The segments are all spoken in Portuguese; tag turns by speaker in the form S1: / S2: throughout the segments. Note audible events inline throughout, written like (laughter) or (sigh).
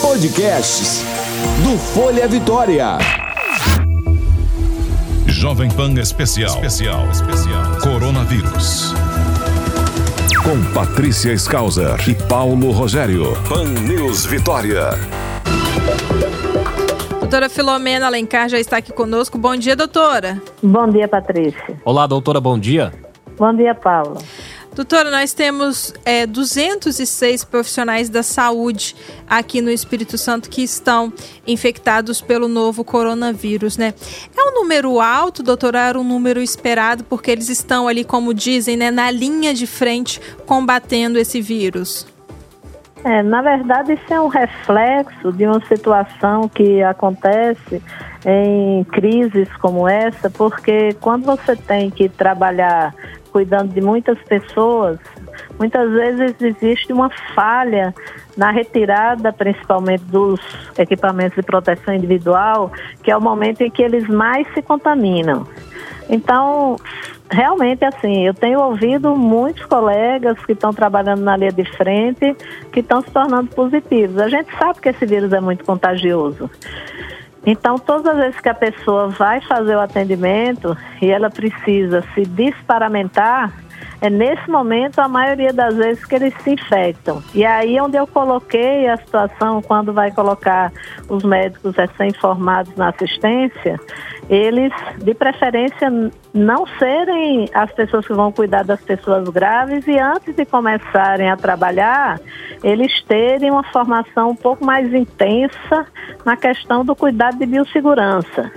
S1: Podcasts do Folha Vitória.
S2: Jovem Pan Especial. Especial. Especial. Coronavírus. Com Patrícia Skauser e Paulo Rogério. Pan News Vitória.
S3: Doutora Filomena Alencar já está aqui conosco. Bom dia, doutora.
S4: Bom dia, Patrícia.
S5: Olá, doutora, bom dia.
S4: Bom dia, Paulo.
S3: Doutora, nós temos é, 206 profissionais da saúde aqui no Espírito Santo que estão infectados pelo novo coronavírus, né? É um número alto, doutora? Era um número esperado porque eles estão ali, como dizem, né, na linha de frente combatendo esse vírus.
S4: É, na verdade, isso é um reflexo de uma situação que acontece em crises como essa, porque quando você tem que trabalhar cuidando de muitas pessoas, muitas vezes existe uma falha na retirada, principalmente dos equipamentos de proteção individual, que é o momento em que eles mais se contaminam. Então, realmente, assim, eu tenho ouvido muitos colegas que estão trabalhando na linha de frente que estão se tornando positivos. A gente sabe que esse vírus é muito contagioso. Então, todas as vezes que a pessoa vai fazer o atendimento e ela precisa se disparamentar, é nesse momento a maioria das vezes que eles se infectam. E aí onde eu coloquei a situação quando vai colocar os médicos recém-formados na assistência, eles de preferência não serem as pessoas que vão cuidar das pessoas graves e antes de começarem a trabalhar, eles terem uma formação um pouco mais intensa na questão do cuidado de biossegurança.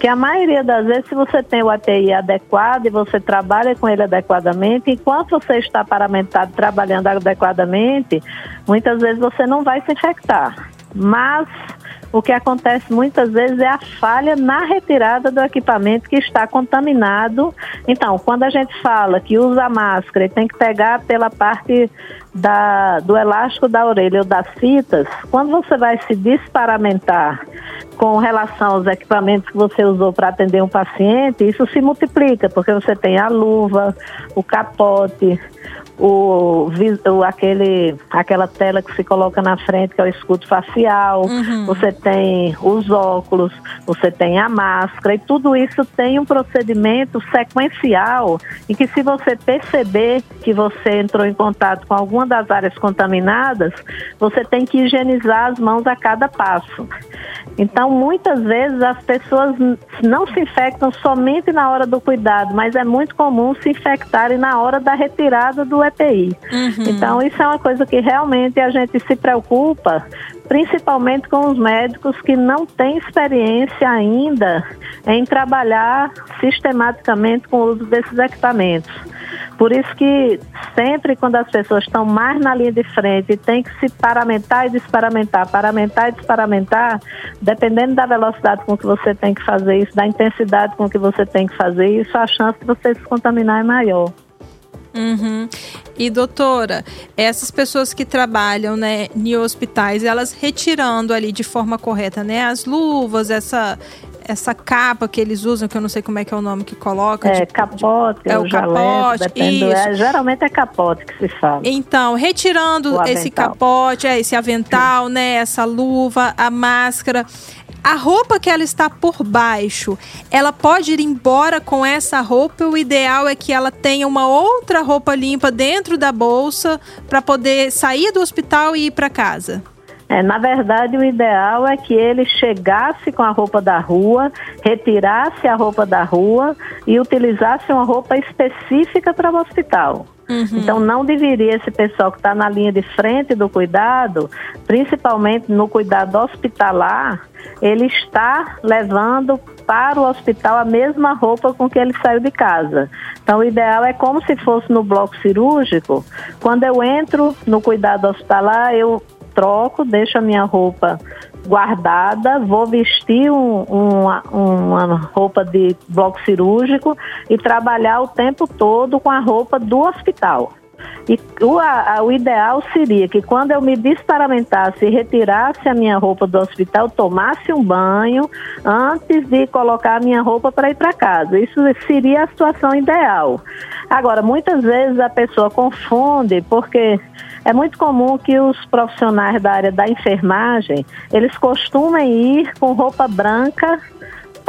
S4: Que a maioria das vezes, se você tem o ATI adequado e você trabalha com ele adequadamente, enquanto você está paramentado trabalhando adequadamente, muitas vezes você não vai se infectar. Mas o que acontece muitas vezes é a falha na retirada do equipamento que está contaminado. Então, quando a gente fala que usa máscara e tem que pegar pela parte da, do elástico da orelha ou das fitas, quando você vai se disparamentar com relação aos equipamentos que você usou para atender um paciente, isso se multiplica, porque você tem a luva, o capote, o, o, aquele, aquela tela que se coloca na frente, que é o escudo facial, uhum. você tem os óculos, você tem a máscara, e tudo isso tem um procedimento sequencial em que se você perceber que você entrou em contato com alguma das áreas contaminadas, você tem que higienizar as mãos a cada passo. Então, muitas vezes as pessoas não se infectam somente na hora do cuidado, mas é muito comum se infectarem na hora da retirada do EPI. Uhum. Então, isso é uma coisa que realmente a gente se preocupa, principalmente com os médicos que não têm experiência ainda em trabalhar sistematicamente com o uso desses equipamentos. Por isso que sempre quando as pessoas estão mais na linha de frente, tem que se paramentar e desparamentar, paramentar e desparamentar, dependendo da velocidade com que você tem que fazer isso, da intensidade com que você tem que fazer isso, a chance de você se contaminar é maior.
S3: Uhum. E doutora, essas pessoas que trabalham, né, em hospitais, elas retirando ali de forma correta, né, as luvas, essa essa capa que eles usam, que eu não sei como é que é o nome que coloca.
S4: É, tipo, capote, é o capote. Depende, é, geralmente é capote que se fala.
S3: Então, retirando esse capote, é, esse avental, né, essa luva, a máscara, a roupa que ela está por baixo, ela pode ir embora com essa roupa. O ideal é que ela tenha uma outra roupa limpa dentro da bolsa para poder sair do hospital e ir para casa.
S4: É, na verdade, o ideal é que ele chegasse com a roupa da rua, retirasse a roupa da rua e utilizasse uma roupa específica para o hospital. Uhum. Então, não deveria esse pessoal que está na linha de frente do cuidado, principalmente no cuidado hospitalar, ele está levando para o hospital a mesma roupa com que ele saiu de casa. Então, o ideal é como se fosse no bloco cirúrgico. Quando eu entro no cuidado hospitalar, eu troco, deixo a minha roupa guardada, vou vestir um, uma, uma roupa de bloco cirúrgico e trabalhar o tempo todo com a roupa do hospital. E o, a, o ideal seria que quando eu me desparamentasse e retirasse a minha roupa do hospital, tomasse um banho antes de colocar a minha roupa para ir para casa. Isso seria a situação ideal. Agora, muitas vezes a pessoa confunde porque é muito comum que os profissionais da área da enfermagem, eles costumem ir com roupa branca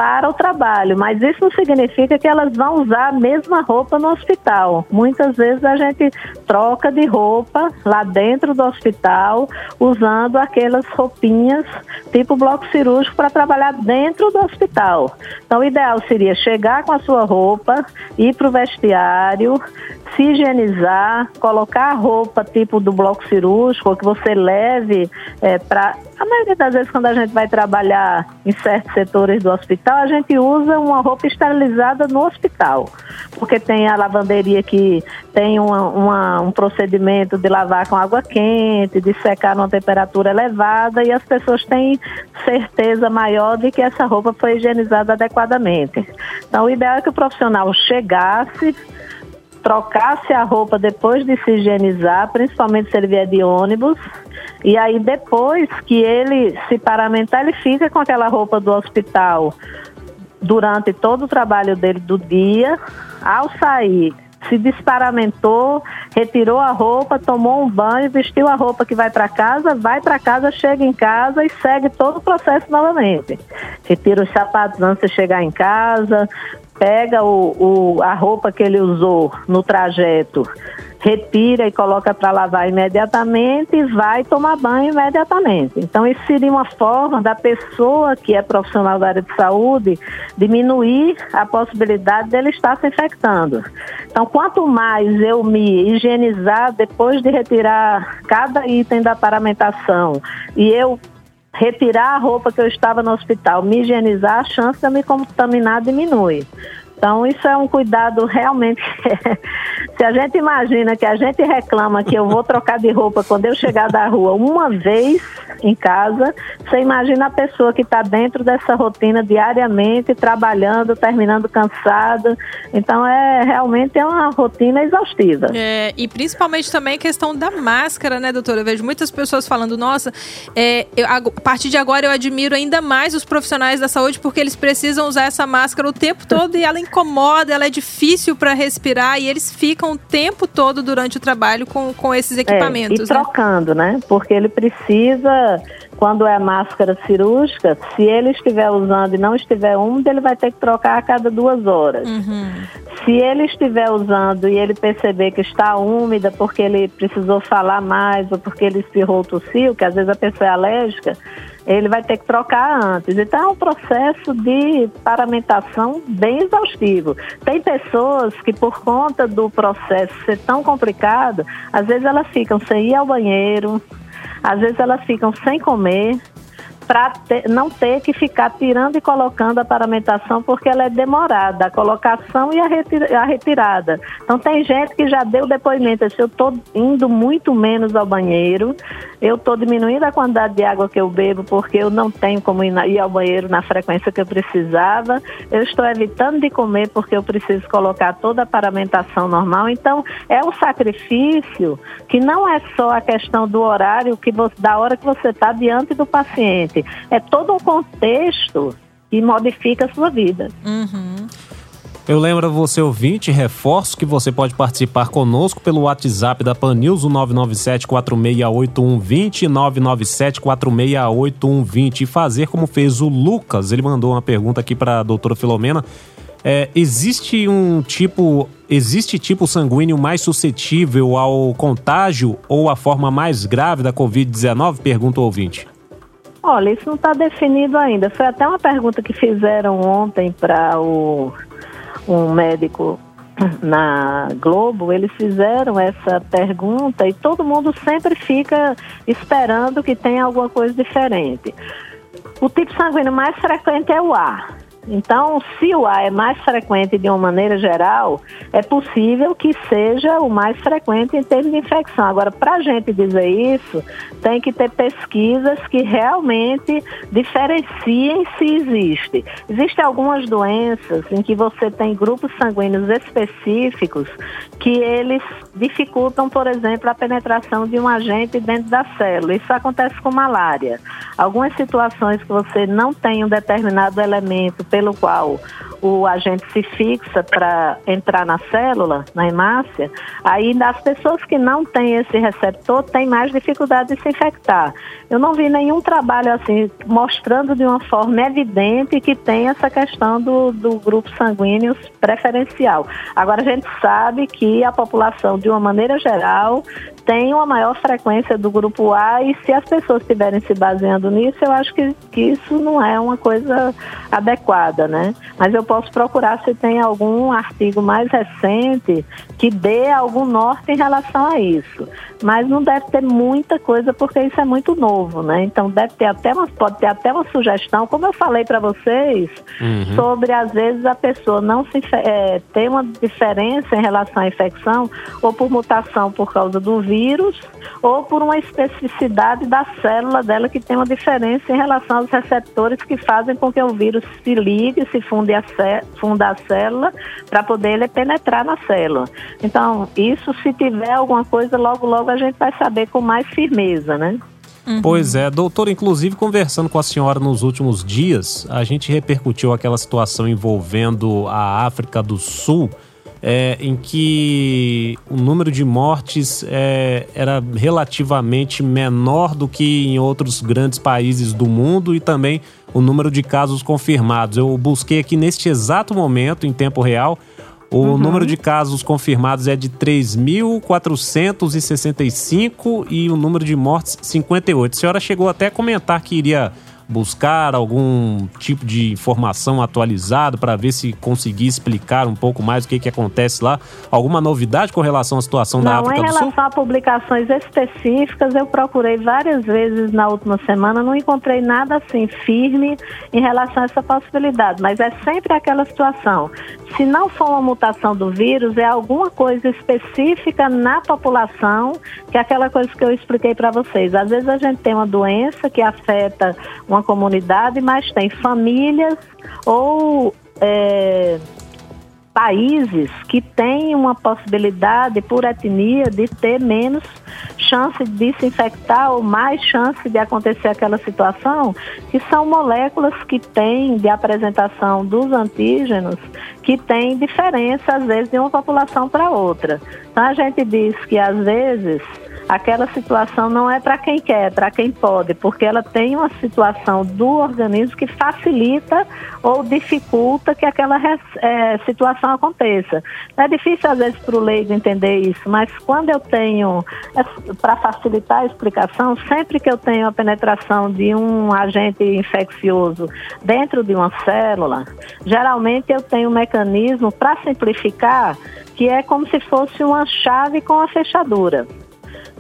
S4: para o trabalho, mas isso não significa que elas vão usar a mesma roupa no hospital. Muitas vezes a gente troca de roupa lá dentro do hospital, usando aquelas roupinhas tipo bloco cirúrgico para trabalhar dentro do hospital. Então, o ideal seria chegar com a sua roupa, ir para o vestiário, se higienizar, colocar a roupa tipo do bloco cirúrgico, que você leve é, para. A maioria das vezes, quando a gente vai trabalhar em certos setores do hospital, a gente usa uma roupa esterilizada no hospital, porque tem a lavanderia que tem uma, uma, um procedimento de lavar com água quente, de secar numa temperatura elevada, e as pessoas têm certeza maior de que essa roupa foi higienizada adequadamente. Então, o ideal é que o profissional chegasse trocasse a roupa depois de se higienizar, principalmente se ele vier de ônibus. E aí depois que ele se paramentar, ele fica com aquela roupa do hospital durante todo o trabalho dele do dia. Ao sair, se desparamentou, retirou a roupa, tomou um banho, vestiu a roupa que vai para casa, vai para casa, chega em casa e segue todo o processo novamente. Retira os sapatos antes de chegar em casa, pega o, o, a roupa que ele usou no trajeto, retira e coloca para lavar imediatamente e vai tomar banho imediatamente. Então, isso seria uma forma da pessoa que é profissional da área de saúde diminuir a possibilidade dele estar se infectando. Então, quanto mais eu me higienizar depois de retirar cada item da paramentação e eu retirar a roupa que eu estava no hospital, me higienizar, a chance de eu me contaminar diminui. Então, isso é um cuidado realmente. (laughs) Se a gente imagina que a gente reclama que eu vou trocar de roupa quando eu chegar da rua uma vez em casa, você imagina a pessoa que está dentro dessa rotina diariamente, trabalhando, terminando cansada. Então, é realmente é uma rotina exaustiva.
S3: É, e principalmente também a questão da máscara, né, doutora? Eu vejo muitas pessoas falando, nossa, é, eu, a partir de agora eu admiro ainda mais os profissionais da saúde porque eles precisam usar essa máscara o tempo todo e ela incomoda, ela é difícil para respirar e eles ficam o tempo todo durante o trabalho com, com esses equipamentos.
S4: É, e né? trocando, né? Porque ele precisa, quando é máscara cirúrgica, se ele estiver usando e não estiver úmido, ele vai ter que trocar a cada duas horas. Uhum. Se ele estiver usando e ele perceber que está úmida porque ele precisou falar mais ou porque ele espirrou tossiu, que às vezes a pessoa é alérgica, ele vai ter que trocar antes. Então é um processo de paramentação bem exaustivo. Tem pessoas que por conta do processo ser tão complicado, às vezes elas ficam sem ir ao banheiro, às vezes elas ficam sem comer, para não ter que ficar tirando e colocando a paramentação, porque ela é demorada, a colocação e a, a retirada. Então, tem gente que já deu depoimento: se eu estou indo muito menos ao banheiro, eu estou diminuindo a quantidade de água que eu bebo, porque eu não tenho como ir, na, ir ao banheiro na frequência que eu precisava, eu estou evitando de comer, porque eu preciso colocar toda a paramentação normal. Então, é um sacrifício que não é só a questão do horário, que você, da hora que você está diante do paciente é todo um contexto que modifica a sua vida.
S5: Uhum. Eu lembro a você, ouvinte, reforço que você pode participar conosco pelo WhatsApp da Pan News, o 997-468120, 997-468120 e fazer como fez o Lucas. Ele mandou uma pergunta aqui para a doutora Filomena. É, existe um tipo, existe tipo sanguíneo mais suscetível ao contágio ou a forma mais grave da Covid-19? Pergunta o ouvinte.
S4: Olha, isso não está definido ainda. Foi até uma pergunta que fizeram ontem para o um médico na Globo, eles fizeram essa pergunta e todo mundo sempre fica esperando que tenha alguma coisa diferente. O tipo sanguíneo mais frequente é o A. Então, se o A é mais frequente de uma maneira geral, é possível que seja o mais frequente em termos de infecção. Agora, para a gente dizer isso, tem que ter pesquisas que realmente diferenciem se existe. Existem algumas doenças em que você tem grupos sanguíneos específicos que eles dificultam, por exemplo, a penetração de um agente dentro da célula. Isso acontece com malária. Algumas situações que você não tem um determinado elemento pelo qual o agente se fixa para entrar na célula, na hemácia, aí as pessoas que não têm esse receptor têm mais dificuldade de se infectar. Eu não vi nenhum trabalho assim mostrando de uma forma evidente que tem essa questão do, do grupo sanguíneo preferencial. Agora a gente sabe que a população, de uma maneira geral, tem uma maior frequência do grupo A e se as pessoas estiverem se baseando nisso, eu acho que, que isso não é uma coisa adequada, né? Mas eu posso procurar se tem algum artigo mais recente que dê algum norte em relação a isso. Mas não deve ter muita coisa porque isso é muito novo, né? Então deve ter até uma, pode ter até uma sugestão, como eu falei para vocês, uhum. sobre às vezes a pessoa não se é, ter uma diferença em relação à infecção ou por mutação por causa do vírus ou por uma especificidade da célula dela que tem uma diferença em relação aos receptores que fazem com que o vírus se ligue, se funde a, funda a célula para poder ele penetrar na célula. Então, isso se tiver alguma coisa, logo logo a gente vai saber com mais firmeza, né?
S5: Uhum. Pois é, doutor, inclusive conversando com a senhora nos últimos dias, a gente repercutiu aquela situação envolvendo a África do Sul é, em que o número de mortes é, era relativamente menor do que em outros grandes países do mundo e também o número de casos confirmados. Eu busquei aqui neste exato momento, em tempo real, o uhum. número de casos confirmados é de 3.465 e o número de mortes 58. A senhora chegou até a comentar que iria buscar algum tipo de informação atualizada para ver se conseguir explicar um pouco mais o que, que acontece lá? Alguma novidade com relação à situação
S4: Não,
S5: da África do Sul?
S4: Em relação a publicações específicas, eu procurei várias vezes na última semana, não encontrei nada assim firme em relação a essa possibilidade, mas é sempre aquela situação. Se não for uma mutação do vírus, é alguma coisa específica na população, que é aquela coisa que eu expliquei para vocês. Às vezes a gente tem uma doença que afeta uma uma comunidade, mas tem famílias ou é, países que têm uma possibilidade, por etnia, de ter menos chance de se infectar ou mais chance de acontecer aquela situação, que são moléculas que têm de apresentação dos antígenos que tem diferença, às vezes, de uma população para outra. Então, a gente diz que, às vezes, aquela situação não é para quem quer, é para quem pode, porque ela tem uma situação do organismo que facilita ou dificulta que aquela é, situação aconteça. É difícil às vezes para o leigo entender isso, mas quando eu tenho, é, para facilitar a explicação, sempre que eu tenho a penetração de um agente infeccioso dentro de uma célula, geralmente eu tenho um mecanismo para simplificar que é como se fosse uma chave com a fechadura.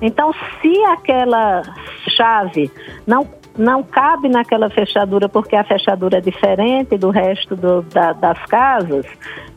S4: Então, se aquela chave não não cabe naquela fechadura porque a fechadura é diferente do resto do, da, das casas,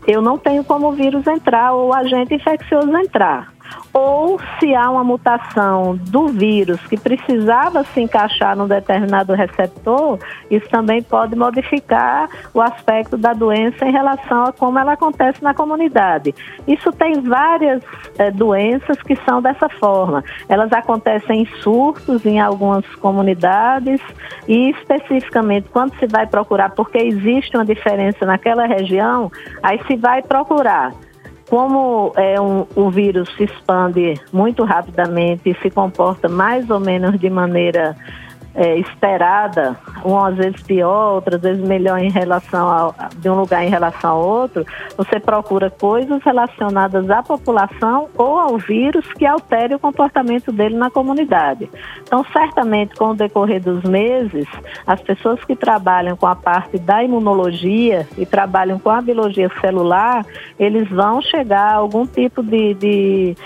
S4: eu não tenho como o vírus entrar ou o agente infeccioso entrar ou se há uma mutação do vírus que precisava se encaixar num determinado receptor, isso também pode modificar o aspecto da doença em relação a como ela acontece na comunidade. Isso tem várias é, doenças que são dessa forma. Elas acontecem em surtos em algumas comunidades e especificamente quando se vai procurar, porque existe uma diferença naquela região, aí se vai procurar como é um, o vírus se expande muito rapidamente e se comporta mais ou menos de maneira é, esperada, umas vezes pior, outras vezes melhor em relação ao, de um lugar em relação ao outro, você procura coisas relacionadas à população ou ao vírus que altere o comportamento dele na comunidade. Então, certamente, com o decorrer dos meses, as pessoas que trabalham com a parte da imunologia e trabalham com a biologia celular, eles vão chegar a algum tipo de, de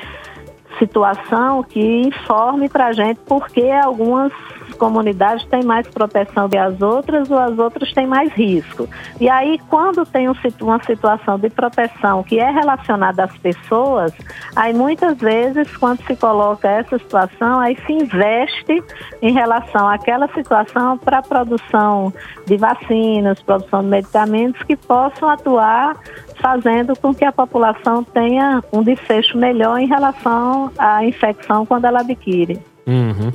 S4: situação que informe para a gente por que algumas comunidades têm mais proteção que as outras ou as outras têm mais risco. E aí, quando tem uma situação de proteção que é relacionada às pessoas, aí muitas vezes, quando se coloca essa situação, aí se investe em relação àquela situação para a produção de vacinas, produção de medicamentos que possam atuar fazendo com que a população tenha um desfecho melhor em relação à infecção quando ela adquire.
S5: Uhum.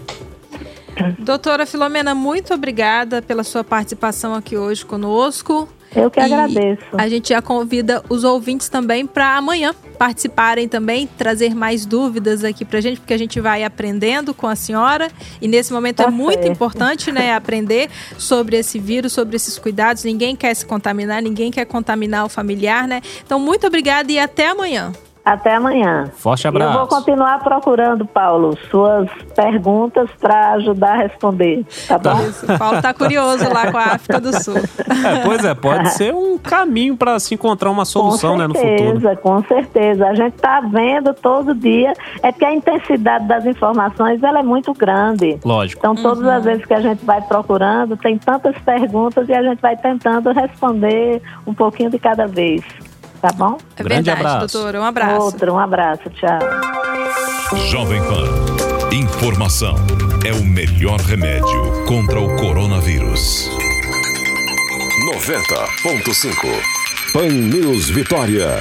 S3: Doutora Filomena, muito obrigada pela sua participação aqui hoje conosco.
S4: Eu que e agradeço.
S3: A gente já convida os ouvintes também para amanhã participarem também, trazer mais dúvidas aqui para a gente, porque a gente vai aprendendo com a senhora e nesse momento é tá é muito certo. importante, né, aprender sobre esse vírus, sobre esses cuidados. Ninguém quer se contaminar, ninguém quer contaminar o familiar, né? Então, muito obrigada e até amanhã.
S4: Até amanhã.
S5: Forte abraço.
S4: Eu vou continuar procurando, Paulo, suas perguntas para ajudar a responder, tá bom?
S3: Isso. Paulo tá curioso lá com a África do Sul.
S5: É, pois é, pode ser um caminho para se encontrar uma solução
S4: certeza,
S5: né, no futuro.
S4: Com certeza, a gente tá vendo todo dia, é que a intensidade das informações ela é muito grande.
S5: Lógico.
S4: Então, todas uhum. as vezes que a gente vai procurando, tem tantas perguntas e a gente vai tentando responder um pouquinho de cada vez tá bom?
S3: É Grande verdade, abraço. doutora. Um abraço.
S4: Outro, um abraço. Tchau.
S2: Jovem Pan. Informação é o melhor remédio contra o coronavírus. 90.5 Pan News Vitória.